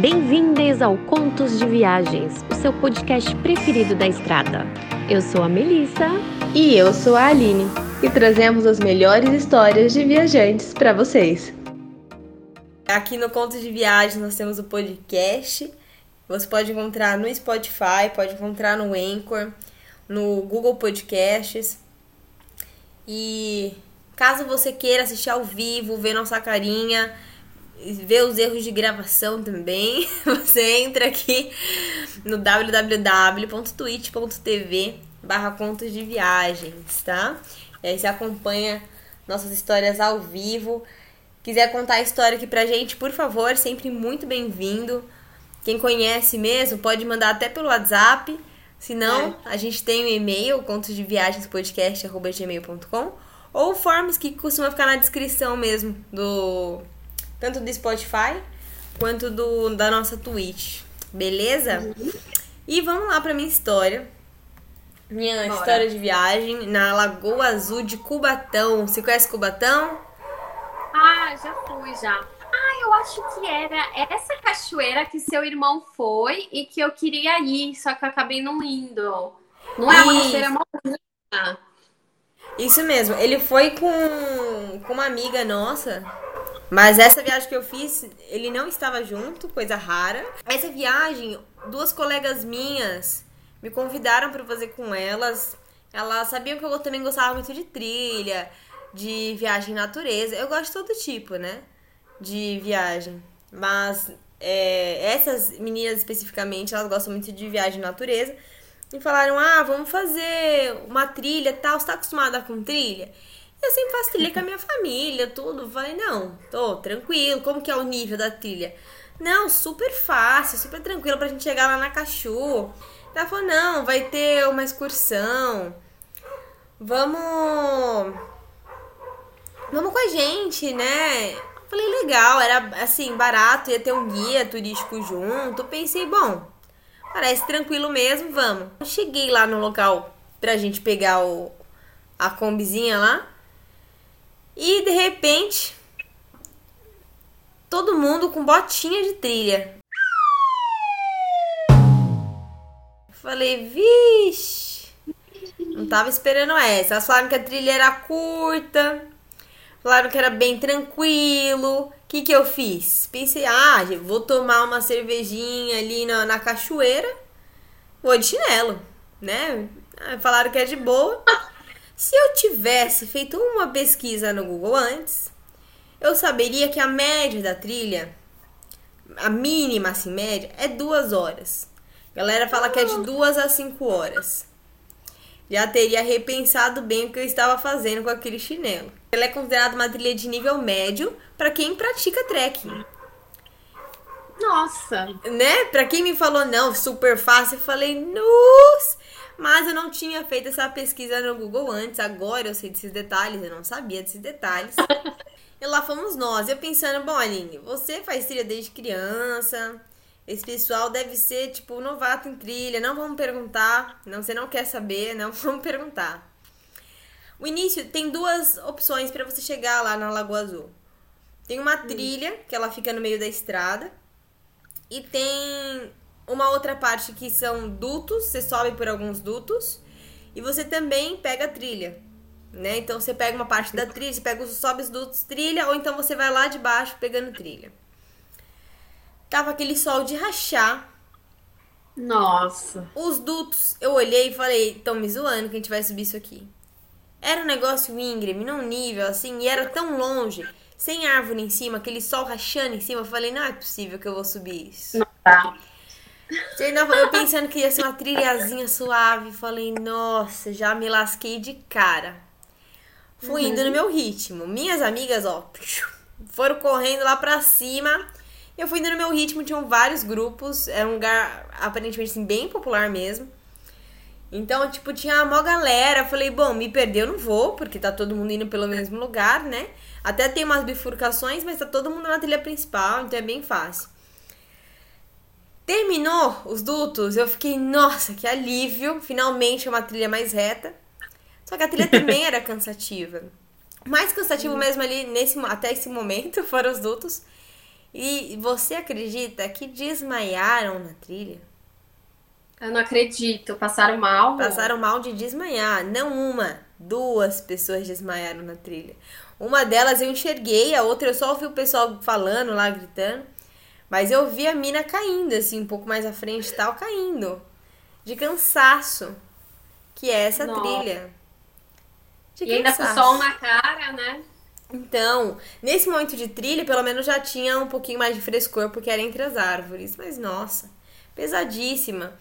Bem-vindas ao Contos de Viagens, o seu podcast preferido da estrada. Eu sou a Melissa. E eu sou a Aline. E trazemos as melhores histórias de viajantes para vocês. Aqui no Contos de Viagens nós temos o podcast. Você pode encontrar no Spotify, pode encontrar no Anchor, no Google Podcasts. E caso você queira assistir ao vivo, ver nossa carinha, ver os erros de gravação também, você entra aqui no www.twitch.tv barra contos de viagens, tá? E aí você acompanha nossas histórias ao vivo. Quiser contar a história aqui pra gente, por favor, sempre muito bem-vindo. Quem conhece mesmo, pode mandar até pelo WhatsApp. Se não, é. a gente tem o um e-mail, contosdeviagenspodcast.gmail.com ou formas que costuma ficar na descrição mesmo do tanto do Spotify quanto do da nossa Twitch. Beleza? Uhum. E vamos lá pra minha história. Minha Bora. história de viagem na Lagoa Azul de Cubatão. Você conhece Cubatão? Ah, já fui já. Ah, eu acho que era essa cachoeira que seu irmão foi e que eu queria ir, só que eu acabei não indo. Não é uma cachoeira bonita. Isso mesmo. Ele foi com, com uma amiga nossa mas essa viagem que eu fiz, ele não estava junto, coisa rara. Essa viagem, duas colegas minhas me convidaram para fazer com elas. Elas sabiam que eu também gostava muito de trilha, de viagem em natureza. Eu gosto de todo tipo, né? De viagem. Mas é, essas meninas especificamente, elas gostam muito de viagem em natureza. E falaram: ah, vamos fazer uma trilha tal. Você tá acostumada com trilha? Eu sempre faço trilha com a minha família, tudo. Falei, não, tô tranquilo. Como que é o nível da trilha? Não, super fácil, super tranquilo pra gente chegar lá na Cachu. Ela falou, não, vai ter uma excursão. Vamos. Vamos com a gente, né? Falei, legal, era assim, barato, ia ter um guia turístico junto. Pensei, bom, parece tranquilo mesmo, vamos. Cheguei lá no local pra gente pegar o, a combizinha lá. E de repente, todo mundo com botinha de trilha. Falei, vixe, não tava esperando essa. Elas falaram que a trilha era curta, falaram que era bem tranquilo. O que, que eu fiz? Pensei, ah, vou tomar uma cervejinha ali na, na cachoeira, vou de chinelo, né? Falaram que é de boa. Se eu tivesse feito uma pesquisa no Google antes, eu saberia que a média da trilha, a mínima assim, média, é duas horas. A galera fala que é de duas a cinco horas. Já teria repensado bem o que eu estava fazendo com aquele chinelo. Ela é considerada uma trilha de nível médio para quem pratica trekking. Nossa! Né? Pra quem me falou, não, super fácil, eu falei, nossa! Mas eu não tinha feito essa pesquisa no Google antes. Agora eu sei desses detalhes, eu não sabia desses detalhes. e lá fomos nós. Eu pensando, bom, Aline, você faz trilha desde criança. Esse pessoal deve ser, tipo, novato em trilha. Não vamos perguntar. Não, você não quer saber, não vamos perguntar. O início tem duas opções para você chegar lá na Lagoa Azul. Tem uma hum. trilha, que ela fica no meio da estrada. E tem uma outra parte que são dutos, você sobe por alguns dutos e você também pega a trilha, né? Então você pega uma parte da trilha, você pega os sobe os dutos, trilha, ou então você vai lá de baixo pegando trilha. Tava aquele sol de rachar. Nossa. Os dutos, eu olhei e falei, estão me zoando que a gente vai subir isso aqui. Era um negócio íngreme, num nível assim, e era tão longe, sem árvore em cima, aquele sol rachando em cima. Eu falei, não é possível que eu vou subir isso. Não tá. Eu pensando que ia ser uma trilhazinha suave. Falei, nossa, já me lasquei de cara. Fui uhum. indo no meu ritmo. Minhas amigas, ó, foram correndo lá pra cima. Eu fui indo no meu ritmo, tinham vários grupos. Era um lugar aparentemente assim, bem popular mesmo. Então, tipo, tinha uma galera. Falei, bom, me perdeu, não vou, porque tá todo mundo indo pelo mesmo lugar, né? Até tem umas bifurcações, mas tá todo mundo na trilha principal, então é bem fácil. Terminou os dutos, eu fiquei, nossa, que alívio, finalmente uma trilha mais reta. Só que a trilha também era cansativa. Mais cansativo mesmo ali nesse até esse momento foram os dutos. E você acredita que desmaiaram na trilha? Eu não acredito. Passaram mal? Passaram mal de desmaiar. Não uma, duas pessoas desmaiaram na trilha. Uma delas eu enxerguei, a outra eu só ouvi o pessoal falando lá, gritando. Mas eu vi a mina caindo, assim, um pouco mais à frente e tal, caindo. De cansaço. Que é essa Nossa. trilha. De E ainda com cansaço. sol na cara, né? Então, nesse momento de trilha, pelo menos já tinha um pouquinho mais de frescor, porque era entre as árvores. Mas, nossa, pesadíssima.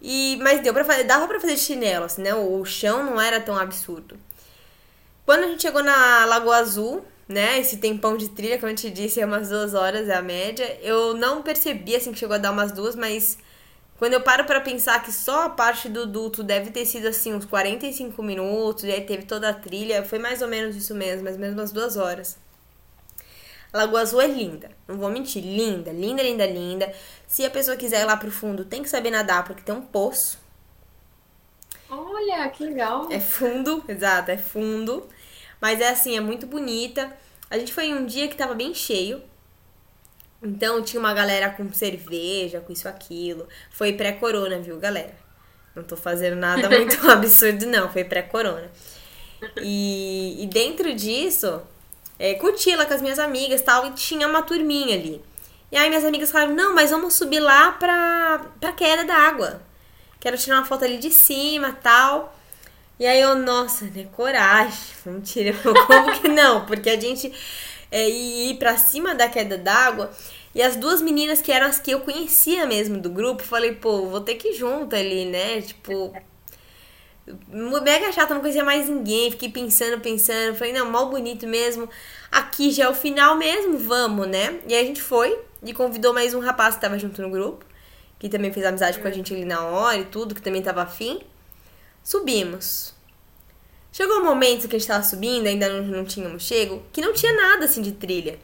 E, mas deu pra fazer, dava pra fazer de chinelo, assim, né? O chão não era tão absurdo. Quando a gente chegou na Lagoa Azul, né? Esse tempão de trilha, como eu te disse, é umas duas horas, é a média. Eu não percebi, assim, que chegou a dar umas duas, mas quando eu paro pra pensar que só a parte do duto deve ter sido, assim, uns 45 minutos, e aí teve toda a trilha, foi mais ou menos isso mesmo, mais ou menos umas duas horas. A Lagoa Azul é linda, não vou mentir, linda, linda, linda, linda. Se a pessoa quiser ir lá pro fundo, tem que saber nadar, porque tem um poço. Olha, que legal. É fundo, exato, é fundo. Mas é assim, é muito bonita. A gente foi em um dia que tava bem cheio. Então tinha uma galera com cerveja, com isso, aquilo. Foi pré-corona, viu, galera? Não tô fazendo nada muito absurdo, não. Foi pré-corona. E, e dentro disso, é, curti lá com as minhas amigas tal. E tinha uma turminha ali. E aí minhas amigas falaram, não, mas vamos subir lá pra, pra queda da água. Quero tirar uma foto ali de cima tal. E aí eu, nossa, né, coragem. Vamos tirar. Como que não? Porque a gente é, ia ir pra cima da queda d'água. E as duas meninas que eram as que eu conhecia mesmo do grupo, falei, pô, vou ter que ir junto ali, né? Tipo, mega chata, não conhecia mais ninguém. Fiquei pensando, pensando. Falei, não, mal bonito mesmo. Aqui já é o final mesmo, vamos, né? E aí a gente foi e convidou mais um rapaz que tava junto no grupo, que também fez amizade com a gente ali na hora e tudo, que também tava afim. Subimos. Chegou um momento que a gente tava subindo, ainda não, não tínhamos chego, que não tinha nada assim de trilha.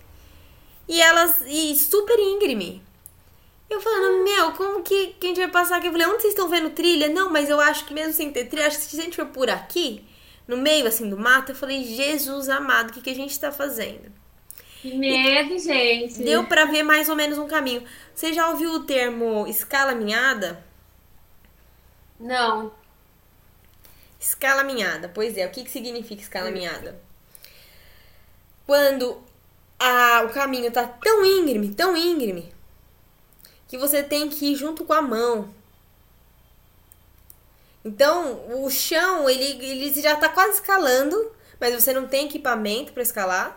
E elas. E super íngreme. Eu falando, meu, como que, que a gente vai passar aqui? Eu falei, onde vocês estão vendo trilha? Não, mas eu acho que mesmo sem ter trilha, acho que se a gente for por aqui, no meio assim do mato, eu falei, Jesus amado, o que, que a gente tá fazendo? Que medo, gente. Deu pra ver mais ou menos um caminho. Você já ouviu o termo escala minhada? Não. Escala minhada, pois é. O que, que significa escala minhada? Quando a, o caminho tá tão íngreme, tão íngreme, que você tem que ir junto com a mão. Então, o chão, ele, ele já tá quase escalando, mas você não tem equipamento pra escalar.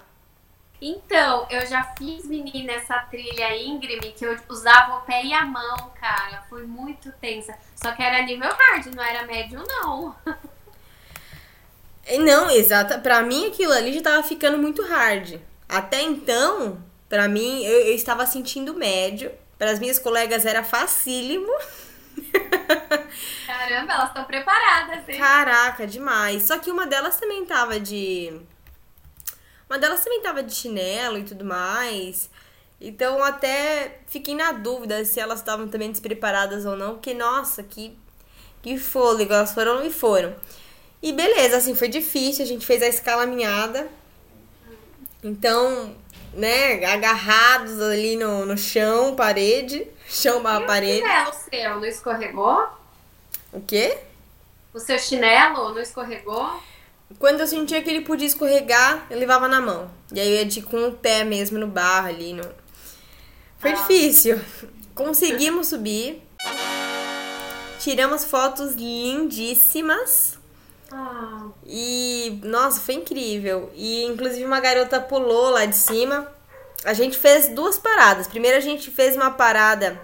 Então, eu já fiz, menina, essa trilha íngreme que eu usava o pé e a mão, cara. Foi muito tensa. Só que era nível hard, não era médio, não. Não, exata. Pra mim, aquilo ali já tava ficando muito hard. Até então, pra mim, eu, eu estava sentindo médio. Para as minhas colegas era facílimo. Caramba, elas estão preparadas, hein? Caraca, demais. Só que uma delas também tava de. Uma delas também tava de chinelo e tudo mais. Então até fiquei na dúvida se elas estavam também despreparadas ou não. Porque, nossa, que, que fôlego. Elas foram e foram. E beleza, assim, foi difícil. A gente fez a escala minhada. Então, né, agarrados ali no, no chão, parede. Chão barra o parede. chinelo seu não escorregou? O quê? O seu chinelo não escorregou? Quando eu sentia que ele podia escorregar, eu levava na mão. E aí eu ia de com o pé mesmo no barro ali. No... Foi Ah. difícil. Conseguimos subir. Tiramos fotos lindíssimas. Ah, E, nossa, foi incrível. E, inclusive, uma garota pulou lá de cima. A gente fez duas paradas. Primeiro, a gente fez uma parada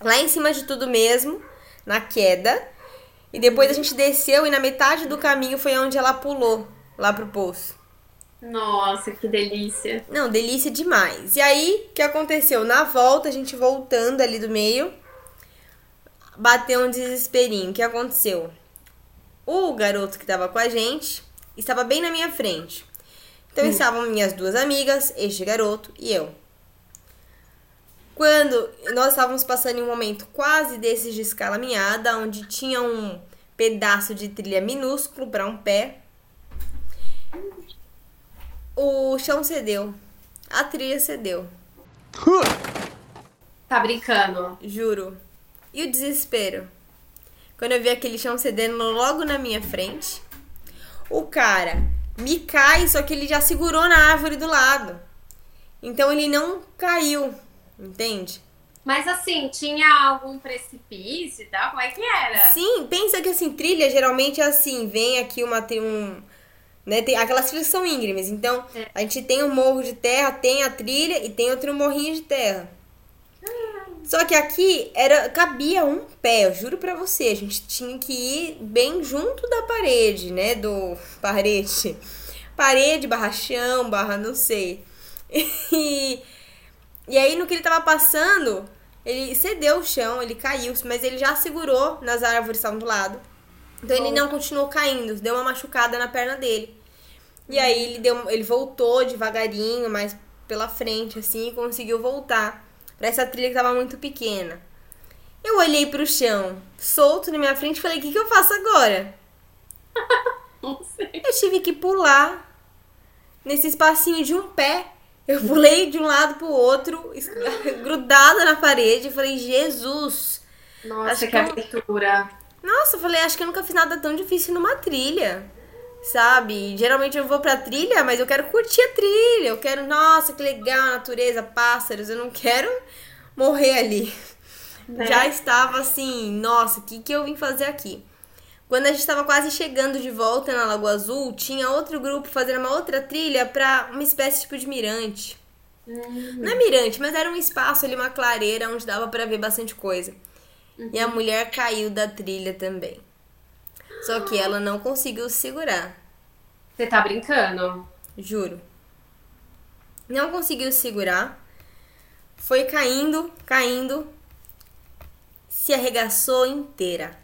lá em cima de tudo mesmo, na queda. E depois a gente desceu e na metade do caminho foi onde ela pulou, lá pro poço. nossa, que delícia. Não, delícia demais. E aí, o que aconteceu? Na volta, a gente voltando ali do meio, bateu um desesperinho. O que aconteceu? O garoto que tava com a gente estava bem na minha frente. Então estavam minhas duas amigas, este garoto e eu. Quando nós estávamos passando em um momento quase desses de escala minhada, onde tinha um pedaço de trilha minúsculo para um pé, o chão cedeu. A trilha cedeu. Tá brincando? Juro. E o desespero? Quando eu vi aquele chão cedendo logo na minha frente, o cara me cai, só que ele já segurou na árvore do lado. Então ele não caiu, entende? Mas assim, tinha algum precipício e tal? Como é que era? Sim, pensa que assim, trilha geralmente é assim, vem aqui uma tem um, né, tem aquelas trilhas são íngremes. Então, É. a gente tem um morro de terra, tem a trilha e tem outro morrinho de terra. Só que aqui era cabia um pé, eu juro pra você, a gente tinha que ir bem junto da parede, né, do parede. Parede, barra chão, barra não sei. E, e aí no que ele tava passando, ele cedeu o chão, ele caiu, mas ele já segurou nas árvores que estavam do lado. Então ele não continuou caindo, deu uma machucada na perna dele. E aí ele deu, ele voltou devagarinho, mais pela frente assim, e conseguiu voltar pra essa trilha que tava muito pequena. Eu olhei pro chão, solto na minha frente, e falei: "O que que eu faço agora?" Não sei. Eu tive que pular nesse espacinho de um pé. Eu pulei de um lado pro outro, grudada na parede. Eu falei, Jesus! Nossa, Acho que que eu- aventura. Nossa, eu falei, acho que eu nunca fiz nada tão difícil numa trilha. Sabe? Geralmente eu vou pra trilha, mas eu quero curtir a trilha. Eu quero, nossa, que legal, natureza, pássaros. Eu não quero morrer ali. Né? Já estava assim, nossa, o que, que eu vim fazer aqui? Quando a gente estava quase chegando de volta na Lagoa Azul, tinha outro grupo fazendo uma outra trilha pra uma espécie tipo de mirante. Não é mirante, mas era um espaço ali, uma clareira onde dava pra ver bastante coisa. E a mulher caiu da trilha também. Só que ela não conseguiu se segurar, Você tá brincando? juro. Não conseguiu se segurar. Foi caindo, caindo. Se arregaçou inteira.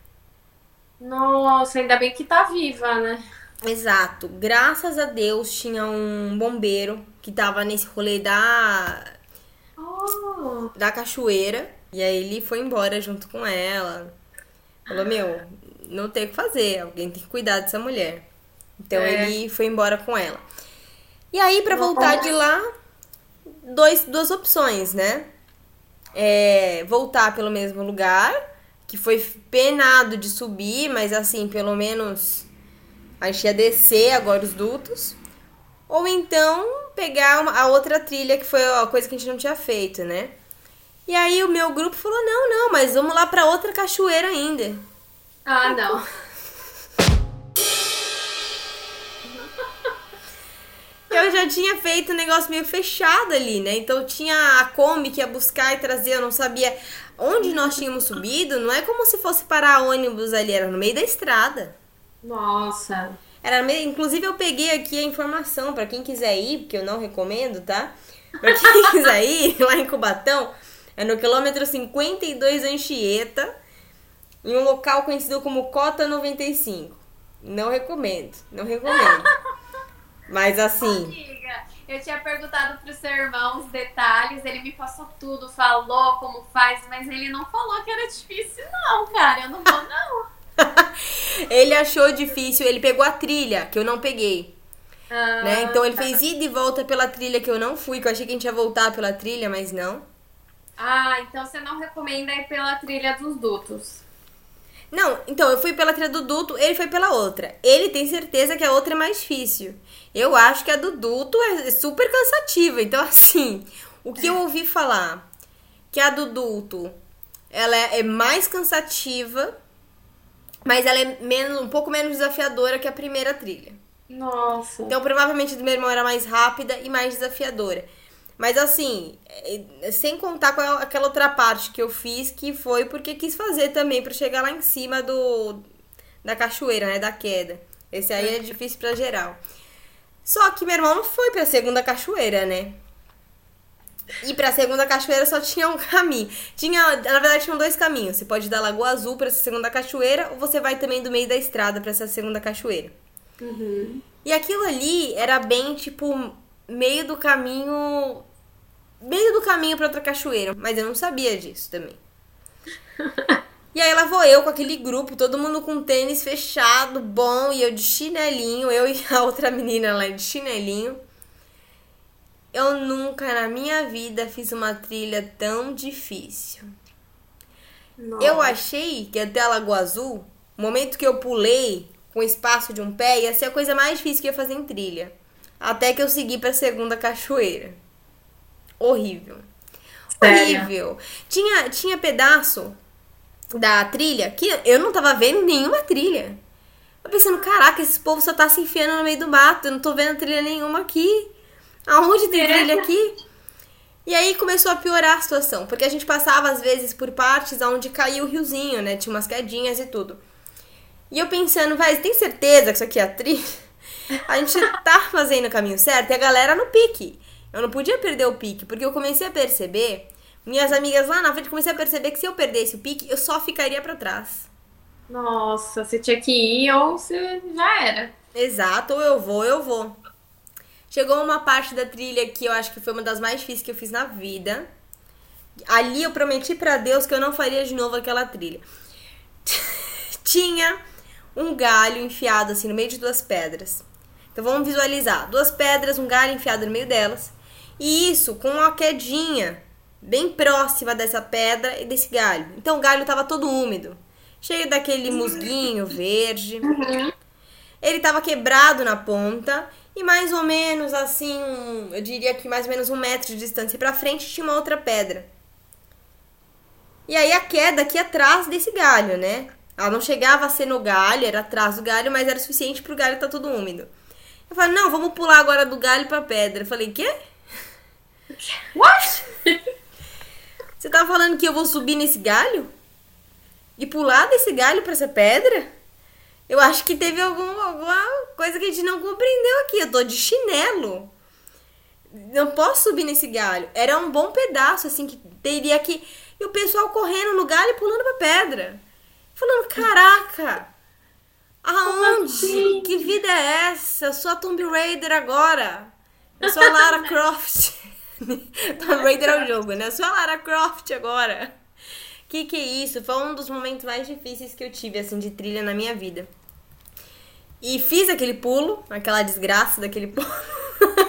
Nossa, ainda bem que tá viva, né? Exato. Graças a Deus tinha um bombeiro que tava nesse rolê da, Oh, da cachoeira. E aí ele foi embora junto com ela. Falou, meu, não tem o que fazer. Alguém tem que cuidar dessa mulher. Então É. ele foi embora com ela. E aí, pra voltar de lá, dois, duas opções, né? É, voltar pelo mesmo lugar, que foi penado de subir, mas assim, pelo menos a gente ia descer agora os dutos. Ou então pegar uma- a outra trilha, que foi a coisa que a gente não tinha feito, né? E aí o meu grupo falou: não, não, mas vamos lá pra outra cachoeira ainda. Ah, não. Eu já tinha feito um negócio meio fechado ali, né? Então tinha a Kombi que ia buscar e trazer, eu não sabia onde nós tínhamos subido. Não é como se fosse parar ônibus ali, era no meio da estrada. Nossa. Era meio, inclusive eu peguei aqui a informação pra quem quiser ir, porque eu não recomendo, tá? Pra quem quiser ir lá em Cubatão, é no quilômetro 52 Anchieta, em um local conhecido como Cota 95. Não recomendo, não recomendo. Mas assim, Amiga, eu tinha perguntado pro seu irmão os detalhes, ele me passou tudo, falou como faz, mas ele não falou que era difícil, não, cara. Eu não vou, não. ele achou difícil, ele pegou a trilha, que eu não peguei. Ah, né? Então ele tá. fez ida e volta pela trilha que eu não fui, que eu achei que a gente ia voltar pela trilha, mas não. Ah, então você não recomenda ir pela trilha dos dutos. Não, então eu fui pela trilha do duto, ele foi pela outra. Ele tem certeza que a outra é mais difícil. Eu acho que a do duto é super cansativa. Então, assim, o que eu ouvi falar que a do duto ela é mais cansativa, mas ela é menos, um pouco menos desafiadora que a primeira trilha. Nossa. Então, provavelmente a do meu irmão era mais rápida e mais desafiadora. Mas assim, é, sem contar com a- aquela outra parte que eu fiz, que foi porque quis fazer também pra chegar lá em cima do da cachoeira, né, da queda. Esse aí é difícil pra geral. Só que meu irmão não foi pra segunda cachoeira, né? E pra segunda cachoeira só tinha um caminho. Tinha, na verdade, tinham dois caminhos. Você pode ir da Lagoa Azul pra essa segunda cachoeira, ou você vai também do meio da estrada pra essa segunda cachoeira. E aquilo ali era bem, tipo, meio do caminho. Meio do caminho pra outra cachoeira. Mas eu não sabia disso também. E aí lá vou eu com aquele grupo, todo mundo com tênis fechado, bom, e eu de chinelinho, eu e a outra menina lá de chinelinho. eu nunca na minha vida fiz uma trilha tão difícil. Nossa. Eu achei que até a Lagoa Azul, o momento que eu pulei com o espaço de um pé, ia ser a coisa mais difícil que eu ia fazer em trilha. Até que eu segui pra segunda cachoeira. Horrível. Sério? Horrível. Tinha, tinha pedaço da trilha que eu não tava vendo nenhuma trilha. Eu pensando, caraca, esse povo só tá se enfiando no meio do mato, eu não tô vendo trilha nenhuma aqui. Aonde tem trilha aqui? E aí começou a piorar a situação, porque a gente passava às vezes por partes onde caía o riozinho, né? Tinha umas quedinhas e tudo. E eu pensando, vai, tem certeza que isso aqui é a trilha? A gente tá fazendo o caminho certo e a galera no pique. Eu não podia perder o pique, porque eu comecei a perceber, minhas amigas lá na frente, comecei a perceber que se eu perdesse o pique, eu só ficaria pra trás. Nossa, você tinha que ir ou você já era. Exato, ou eu vou, ou eu vou. Chegou uma parte da trilha que eu acho que foi uma das mais difíceis que eu fiz na vida. Ali eu prometi pra Deus que eu não faria de novo aquela trilha. Tinha um galho enfiado assim no meio de duas pedras. Então vamos visualizar: duas pedras, um galho enfiado no meio delas. E isso com uma quedinha bem próxima dessa pedra e desse galho. Então o galho estava todo úmido, cheio daquele musguinho verde. Ele estava quebrado na ponta e mais ou menos assim, um- eu diria que mais ou menos um metro de distância para frente tinha uma outra pedra. E aí a queda aqui atrás desse galho, né? Ela não chegava a ser no galho, era atrás do galho, mas era suficiente pro galho estar todo úmido. Eu falei, não, vamos pular agora do galho pra pedra. Eu falei, quê? What? Você tava falando que eu vou subir nesse galho? E pular desse galho pra essa pedra? Eu acho que teve algum, alguma coisa que a gente não compreendeu aqui. Eu tô de chinelo. Não posso subir nesse galho. Era um bom pedaço, assim, que teria que. E o pessoal correndo no galho e pulando pra pedra. Falando, caraca! Aonde? assim? Que vida é essa? Eu sou a Tomb Raider agora. Eu sou a Lara Croft. Tomb Raider é o jogo, né? Eu sou a Lara Croft agora. Que que é isso? Foi um dos momentos mais difíceis que eu tive, assim, de trilha na minha vida. E fiz aquele pulo, aquela desgraça daquele pulo.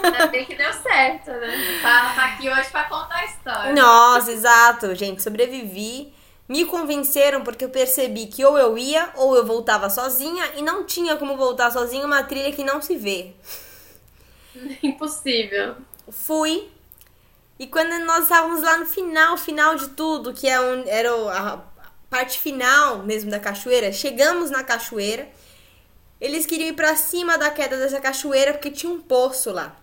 Ainda bem que deu certo, né? Tá, tá aqui hoje pra contar a história. Nossa, exato, gente. Sobrevivi. Me convenceram porque eu percebi que ou eu ia ou eu voltava sozinha e não tinha como voltar sozinha uma trilha que não se vê. Impossível. Fui. E quando nós estávamos lá no final, final de tudo, que é onde era a parte final mesmo da cachoeira, chegamos na cachoeira. Eles queriam ir pra cima da queda dessa cachoeira porque tinha um poço lá,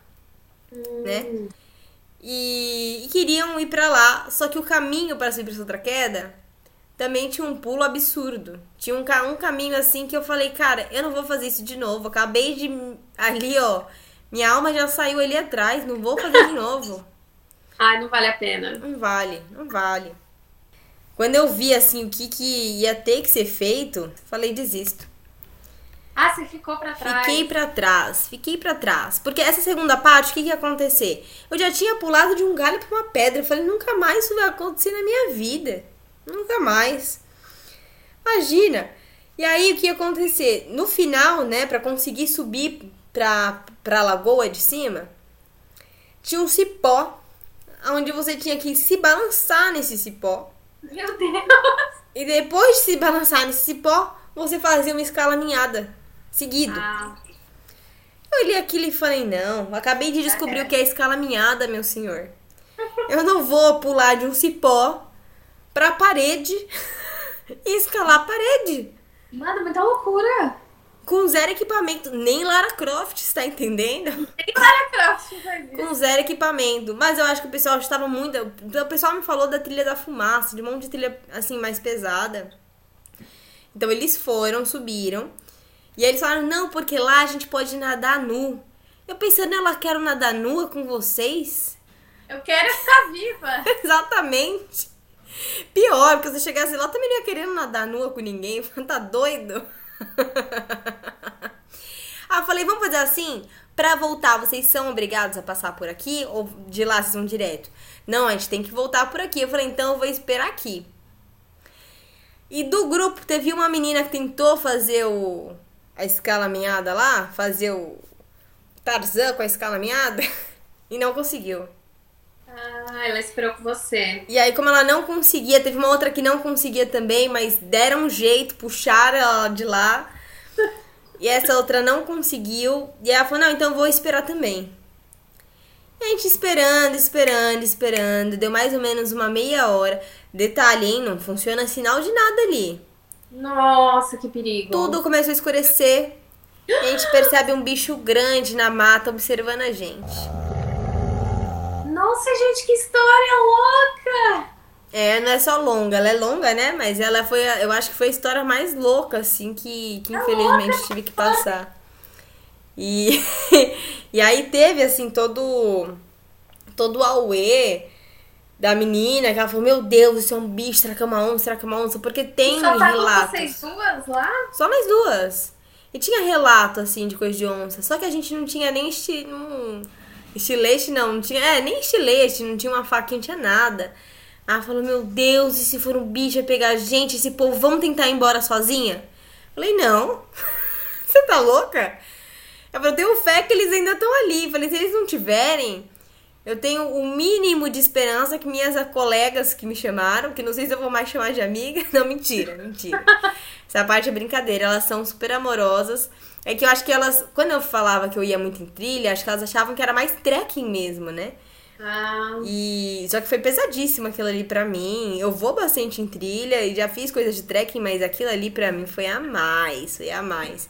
né? E, e queriam ir pra lá, só que o caminho para subir essa outra queda também tinha um pulo absurdo. Tinha um, um caminho assim que eu falei, cara, eu não vou fazer isso de novo. Acabei de. Ali, ó. Minha alma já saiu ali atrás, não vou fazer de novo. Ai, não vale a pena. Não vale, não vale. Quando eu vi assim o que, que ia ter que ser feito, falei, desisto. Ah, você ficou pra trás. Fiquei pra trás, fiquei pra trás. Porque essa segunda parte, o que, que ia acontecer? Eu já tinha pulado de um galho pra uma pedra. Eu falei, nunca mais isso vai acontecer na minha vida. Nunca mais. Imagina. E aí, o que ia acontecer? No final, né, pra conseguir subir pra, pra lagoa de cima, tinha um cipó, onde você tinha que se balançar nesse cipó. Meu Deus. E depois de se balançar nesse cipó, você fazia uma escalaminhada seguido. Ah, Eu olhei aquilo e falei, não, acabei de descobrir o que é escalaminhada, meu senhor. Eu não vou pular de um cipó pra parede e escalar a parede. mano, muita loucura. Com zero equipamento. Nem Lara Croft, está entendendo? Lara Croft faz isso. Com zero equipamento. Mas eu acho que o pessoal estava muito. O pessoal me falou da trilha da fumaça, de um monte de trilha assim mais pesada. Então eles foram, subiram. E aí eles falaram: não, porque lá a gente pode nadar nu. Eu pensando, ela quero nadar nua com vocês? Eu quero ficar viva. Exatamente. Pior, porque se eu chegasse lá, também não ia querendo nadar nua com ninguém. Tá doido? ah, falei, vamos fazer assim? Pra voltar, vocês são obrigados a passar por aqui? Ou de lá vocês vão direto? Não, a gente tem que voltar por aqui. Eu falei, então eu vou esperar aqui. E do grupo, teve uma menina que tentou fazer o, a escalaminhada lá, fazer o Tarzan com a escalaminhada. E não conseguiu. Ah, ela esperou com você. E aí, como ela não conseguia, teve uma outra que não conseguia também, mas deram um jeito, puxaram ela de lá. E essa outra não conseguiu. E ela falou: Não, então vou esperar também. E a gente esperando, esperando, esperando. Deu mais ou menos uma meia hora. Detalhe, hein? Não funciona sinal de nada ali. Nossa, que perigo. Tudo começou a escurecer. E a gente percebe um bicho grande na mata observando a gente. Nossa, gente, que história louca! É, não é só longa, ela é longa, né? Mas ela foi, eu acho que foi a história mais louca, assim, que, que infelizmente tive que passar. E, e aí teve, assim, todo, todo o auê da menina, que ela falou, meu Deus, isso é um bicho, será que é uma onça, será que é uma onça? Porque tem Só relatos. vocês duas lá? Só nós duas. E tinha relato, assim, de coisa de onça. Só que a gente não tinha nem não- estilete, não. Não tinha... É, nem estilete, não tinha uma faquinha, não tinha nada. Ela falou, meu Deus, e se for um bicho vai pegar a gente? Esse povo, vamos tentar ir embora sozinha? Falei, não. Você tá louca? Falei, eu tenho fé que eles ainda estão ali. Falei, se eles não tiverem, eu tenho o mínimo de esperança que minhas colegas que me chamaram, que não sei se eu vou mais chamar de amiga. Não, mentira, mentira. Essa parte é brincadeira, elas são super amorosas. É que eu acho que elas, quando eu falava que eu ia muito em trilha, acho que elas achavam que era mais trekking mesmo, né? Ah, E só que foi pesadíssimo aquilo ali pra mim. Eu vou bastante em trilha e já fiz coisas de trekking, mas aquilo ali pra mim foi a mais, foi a mais.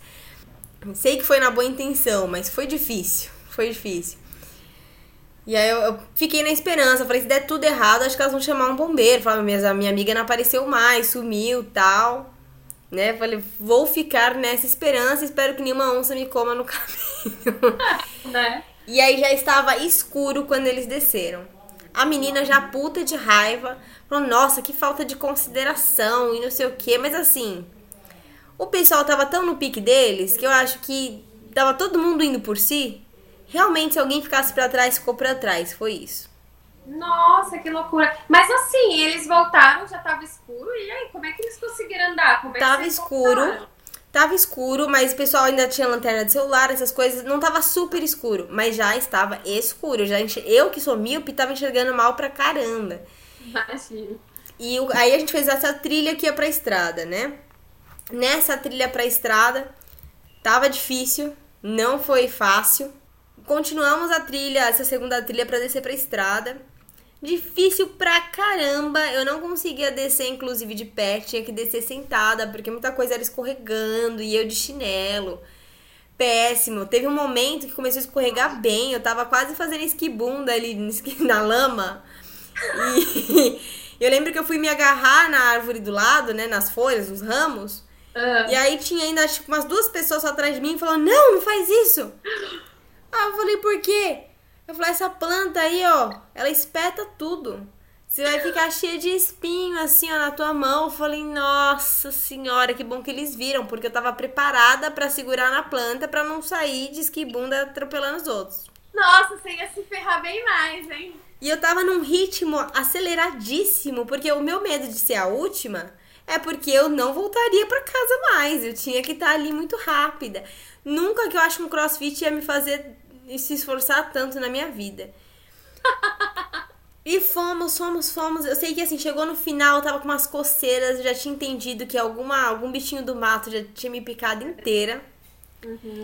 Sei que foi na boa intenção, mas foi difícil, foi difícil. E aí eu, eu fiquei na esperança, falei, se der tudo errado, acho que elas vão chamar um bombeiro. Falei, minha, minha amiga não apareceu mais, sumiu, tal. Né? Falei, vou ficar nessa esperança, espero que nenhuma onça me coma no caminho. né? E aí já estava escuro quando eles desceram. A menina já puta de raiva, falou, nossa, que falta de consideração e não sei o quê. Mas assim, o pessoal tava tão no pique deles que eu acho que tava todo mundo indo por si. Realmente, se alguém ficasse pra trás, ficou pra trás. Foi isso. Nossa, que loucura. Mas assim, eles voltaram, já tava escuro. E aí, como é que eles conseguiram andar? Como é Tava escuro. voltaram? Tava escuro, mas o pessoal ainda tinha lanterna de celular, essas coisas. Não tava super escuro, mas já estava escuro. Eu Já enxer... Eu que sou míope, tava enxergando mal pra caramba. Imagina. E o- aí a gente fez essa trilha que ia pra estrada, né? Nessa trilha pra estrada, tava difícil, não foi fácil. Continuamos a trilha, essa segunda trilha pra descer pra estrada. Difícil pra caramba, eu não conseguia descer, inclusive, de pé, tinha que descer sentada, porque muita coisa era escorregando e eu de chinelo. Péssimo. Teve um momento que começou a escorregar bem, eu tava quase fazendo esquibunda ali na lama. E eu lembro que eu fui me agarrar na árvore do lado, né, nas folhas, nos ramos. Ah, E aí tinha ainda tipo, umas duas pessoas atrás de mim falando: Não, não faz isso. Ah, eu falei: Por quê? Eu falei: Essa planta aí, ó, ela espeta tudo. Você vai ficar cheia de espinho assim, ó, na tua mão. Eu falei: Nossa senhora, que bom que eles viram, porque eu tava preparada pra segurar na planta pra não sair de esquibunda atropelando os outros. Nossa, você ia se ferrar bem mais, hein? E eu tava num ritmo aceleradíssimo, porque o meu medo de ser a última é porque eu não voltaria pra casa mais. Eu tinha que estar ali muito rápida. Nunca que eu acho que um crossfit ia me fazer se esforçar tanto na minha vida. E fomos, fomos, fomos. Eu sei que assim, chegou no final, eu tava com umas coceiras, eu já tinha entendido que alguma, algum bichinho do mato já tinha me picado inteira.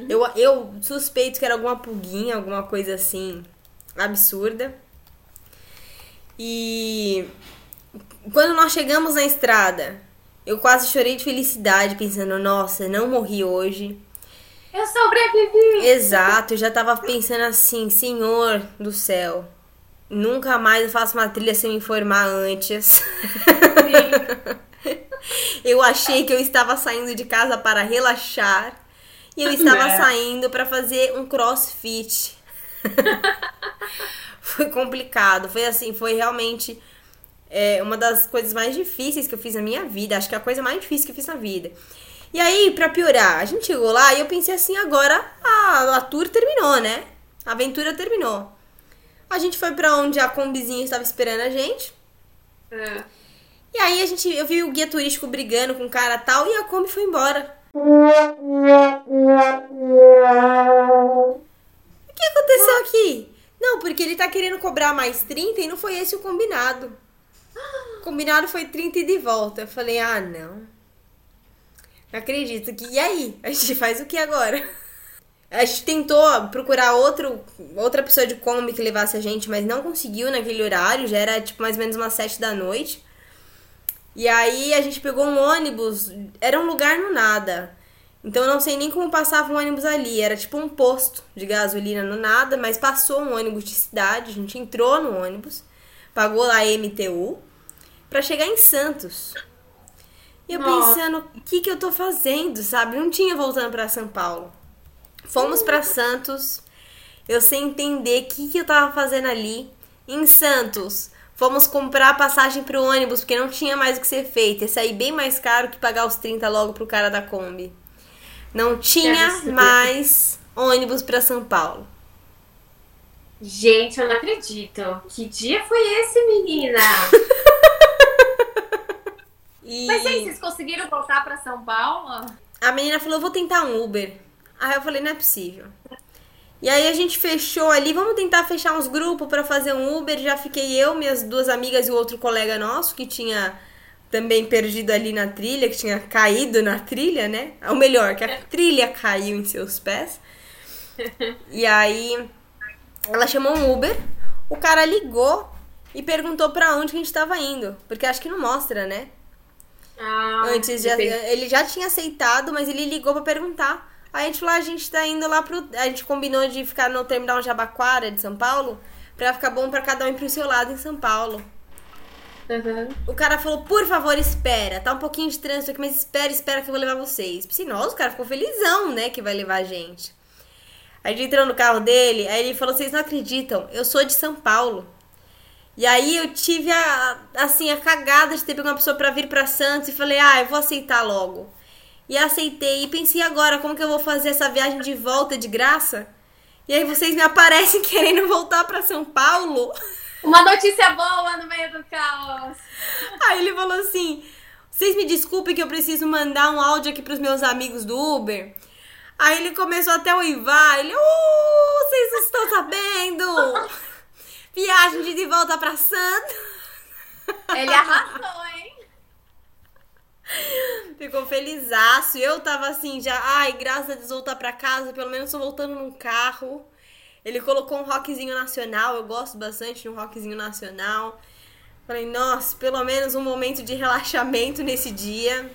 Eu, eu suspeito que era alguma pulguinha, alguma coisa assim absurda. E quando nós chegamos na estrada, eu quase chorei de felicidade, pensando, nossa, não morri hoje. Eu sobrevivi! Exato, eu já tava pensando assim, Senhor do céu, nunca mais eu faço uma trilha sem me informar antes. eu achei que eu estava saindo de casa para relaxar e eu estava É. saindo para fazer um crossfit. foi complicado, foi assim, foi realmente é, uma das coisas mais difíceis que eu fiz na minha vida. Acho que é a coisa mais difícil que eu fiz na vida. E aí, pra piorar, a gente chegou lá e eu pensei assim, agora a, a tour terminou, né? A aventura terminou. A gente foi pra onde a combizinha estava esperando a gente. Ah, E aí a gente, eu vi o guia turístico brigando com o cara tal e a Kombi foi embora. O que aconteceu aqui? Não, porque ele tá querendo cobrar mais 30 e não foi esse o combinado. O combinado foi 30 e de volta. Eu falei, ah, não. Acredito que. E aí? A gente faz o que agora? A gente tentou procurar outro, outra pessoa de Kombi que levasse a gente, mas não conseguiu naquele horário. Já era tipo mais ou menos umas 7 da noite. E aí a gente pegou um ônibus. Era um lugar no nada. Então não sei nem como passava um ônibus ali. Era tipo um posto de gasolina no nada, mas passou um ônibus de cidade. A gente entrou no ônibus, pagou lá a MTU, para chegar em Santos. E eu Nossa. pensando, o que, que eu tô fazendo, sabe? Não tinha voltando para São Paulo. Fomos para Santos. Eu sem entender o que, que eu tava fazendo ali. Em Santos, fomos comprar passagem pro ônibus, porque não tinha mais o que ser feito. Ia sair bem mais caro que pagar os 30 logo pro cara da Kombi. Não tinha mais ônibus para São Paulo. Gente, eu não acredito. Que dia foi esse, menina? E Mas aí, vocês conseguiram voltar pra São Paulo? a menina falou: "Eu vou tentar um Uber". Aí eu falei: "Não é possível". E aí a gente fechou ali, vamos tentar fechar uns grupos para fazer um Uber. Já fiquei eu, minhas duas amigas e o outro colega nosso que tinha também perdido ali na trilha, que tinha caído na trilha, né? Ou melhor, que a trilha caiu em seus pés. E aí ela chamou um Uber, o cara ligou e perguntou pra onde que a gente tava indo, porque acho que não mostra, né? Ah, Antes depende. ele já tinha aceitado, mas ele ligou pra perguntar. Aí a gente falou, "Ah, a gente tá indo lá pro. A gente combinou de ficar no terminal Jabaquara de São Paulo pra ficar bom pra cada um ir pro seu lado em São Paulo. Uhum. O cara falou, por favor, espera. Tá um pouquinho de trânsito aqui, mas espera, espera que eu vou levar vocês. Se nossa, o cara ficou felizão, né, que vai levar a gente. Aí a gente entrou no carro dele, aí ele falou, vocês não acreditam, eu sou de São Paulo. E aí eu tive a, assim, a cagada de ter pego uma pessoa pra vir pra Santos e falei, ah, eu vou aceitar logo. E aceitei e pensei agora, como que eu vou fazer essa viagem de volta de graça? E aí vocês me aparecem querendo voltar pra São Paulo. Uma notícia boa no meio do caos. Aí ele falou assim: vocês me desculpem que eu preciso mandar um áudio aqui pros meus amigos do Uber. Aí ele começou até a uivar. Ele, uh, vocês não estão sabendo? Viagem de, de volta pra Santos. Ele arrasou, hein? Ficou felizaço. Eu tava assim, já, ai, graças a Deus voltar pra casa. Pelo menos tô voltando num carro. Ele colocou um rockzinho nacional. Eu gosto bastante de um rockzinho nacional. Falei, nossa, pelo menos um momento de relaxamento nesse dia.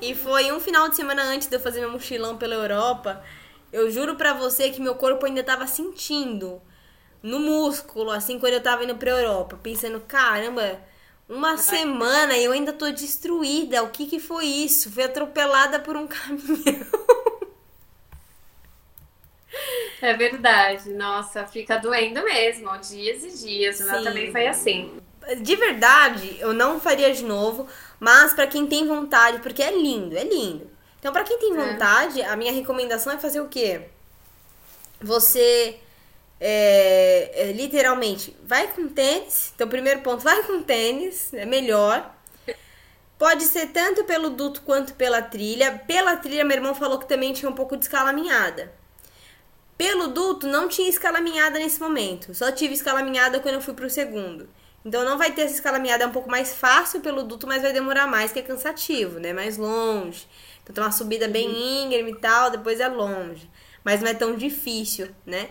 E foi um final de semana antes de eu fazer meu mochilão pela Europa. Eu juro pra você que meu corpo ainda tava sentindo no músculo, assim, quando eu tava indo pra Europa. Pensando, caramba, uma semana e eu ainda tô destruída. O que que foi isso? Fui atropelada por um caminhão. É verdade. Nossa, fica doendo mesmo. Dias e dias. O meu também foi assim. De verdade, eu não faria de novo, mas pra quem tem vontade, porque é lindo, é lindo. Então, pra quem tem É. vontade, a minha recomendação é fazer o quê? Você é, é, literalmente vai com tênis. Então, primeiro ponto, vai com tênis, é melhor. Pode ser tanto pelo duto quanto pela trilha. Pela trilha, meu irmão falou que também tinha um pouco de escalaminhada. Pelo duto, não tinha escalaminhada nesse momento. Só tive escalaminhada quando eu fui pro segundo. Então não vai ter essa escalaminhada, é um pouco mais fácil pelo duto, mas vai demorar mais, que é cansativo, né? Mais longe. Então tem uma subida bem íngreme e tal, depois é longe. Mas não é tão difícil, né?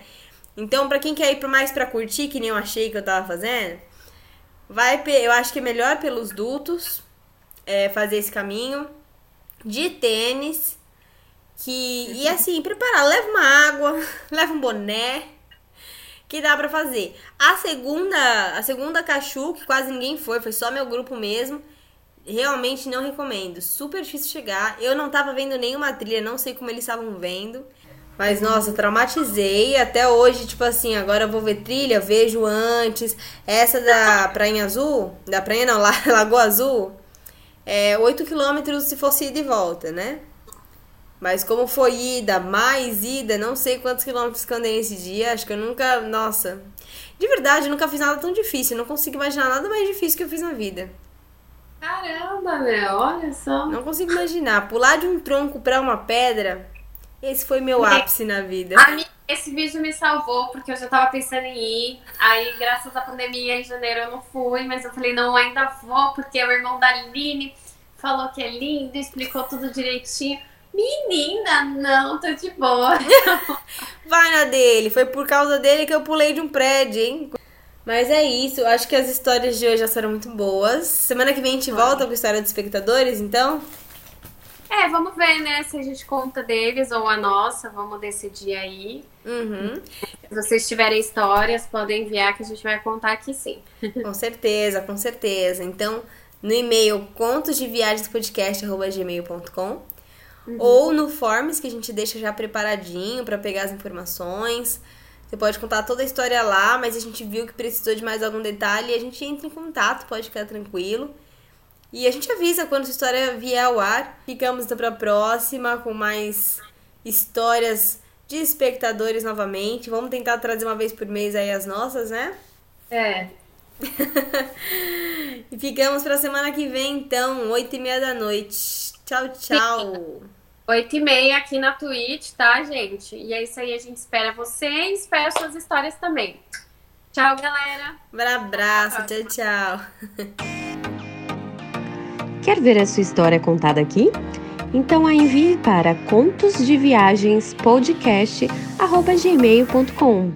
Então, pra quem quer ir pro mais pra curtir, que nem eu achei que eu tava fazendo, vai, eu acho que é melhor pelos dutos é, fazer esse caminho de tênis. Que, e assim, preparar, leva uma água, leva um boné, que dá pra fazer. A segunda, a segunda cachu, que quase ninguém foi, foi só meu grupo mesmo. Realmente não recomendo. Super difícil chegar. Eu não tava vendo nenhuma trilha, não sei como eles estavam vendo. Mas nossa, traumatizei. Até hoje, tipo assim, agora eu vou ver trilha, vejo antes. Essa da Prainha Azul, da Prainha não, lá, Lagoa Azul, é 8 quilômetros se fosse ida e volta, né? Mas como foi ida, mais ida, não sei quantos quilômetros que eu andei nesse dia. Acho que eu nunca. Nossa. De verdade, eu nunca fiz nada tão difícil. Não consigo imaginar nada mais difícil que eu fiz na vida. Caramba, meu, olha só. Não consigo imaginar. Pular de um tronco pra uma pedra. Esse foi meu ápice na vida. Amiga, esse vídeo me salvou, porque eu já tava pensando em ir. Aí, graças à pandemia, em janeiro eu não fui, mas eu falei, não, ainda vou, porque o irmão da Aline falou que é lindo, explicou tudo direitinho. Menina, não, tô de boa. Vai na dele, foi por causa dele que eu pulei de um prédio, hein? Mas é isso, acho que as histórias de hoje já foram muito boas. Semana que vem a gente volta com a história dos espectadores, então. É, vamos ver, né? Se a gente conta deles ou a nossa, vamos decidir aí. Uhum. Se vocês tiverem histórias, podem enviar que a gente vai contar aqui sim. Com certeza, com certeza. Então, no e-mail contosdeviagenspodcast.gmail.com uhum. ou no Forms que a gente deixa já preparadinho para pegar as informações. Você pode contar toda a história lá, mas a gente viu que precisou de mais algum detalhe e a gente entra em contato, pode ficar tranquilo. E a gente avisa quando a história vier ao ar. Ficamos então para a próxima com mais histórias de espectadores novamente. Vamos tentar trazer uma vez por mês aí as nossas, né? É. e ficamos para semana que vem, então, oito e meia da noite. Tchau, tchau. Oito e meia aqui na Twitch, tá, gente? E é isso aí, a gente espera você e espera suas histórias também. Tchau, galera. Um abraço, tchau, tchau. Quer ver a sua história contada aqui? Então a envie para contosdeviagenspodcast.gmail.com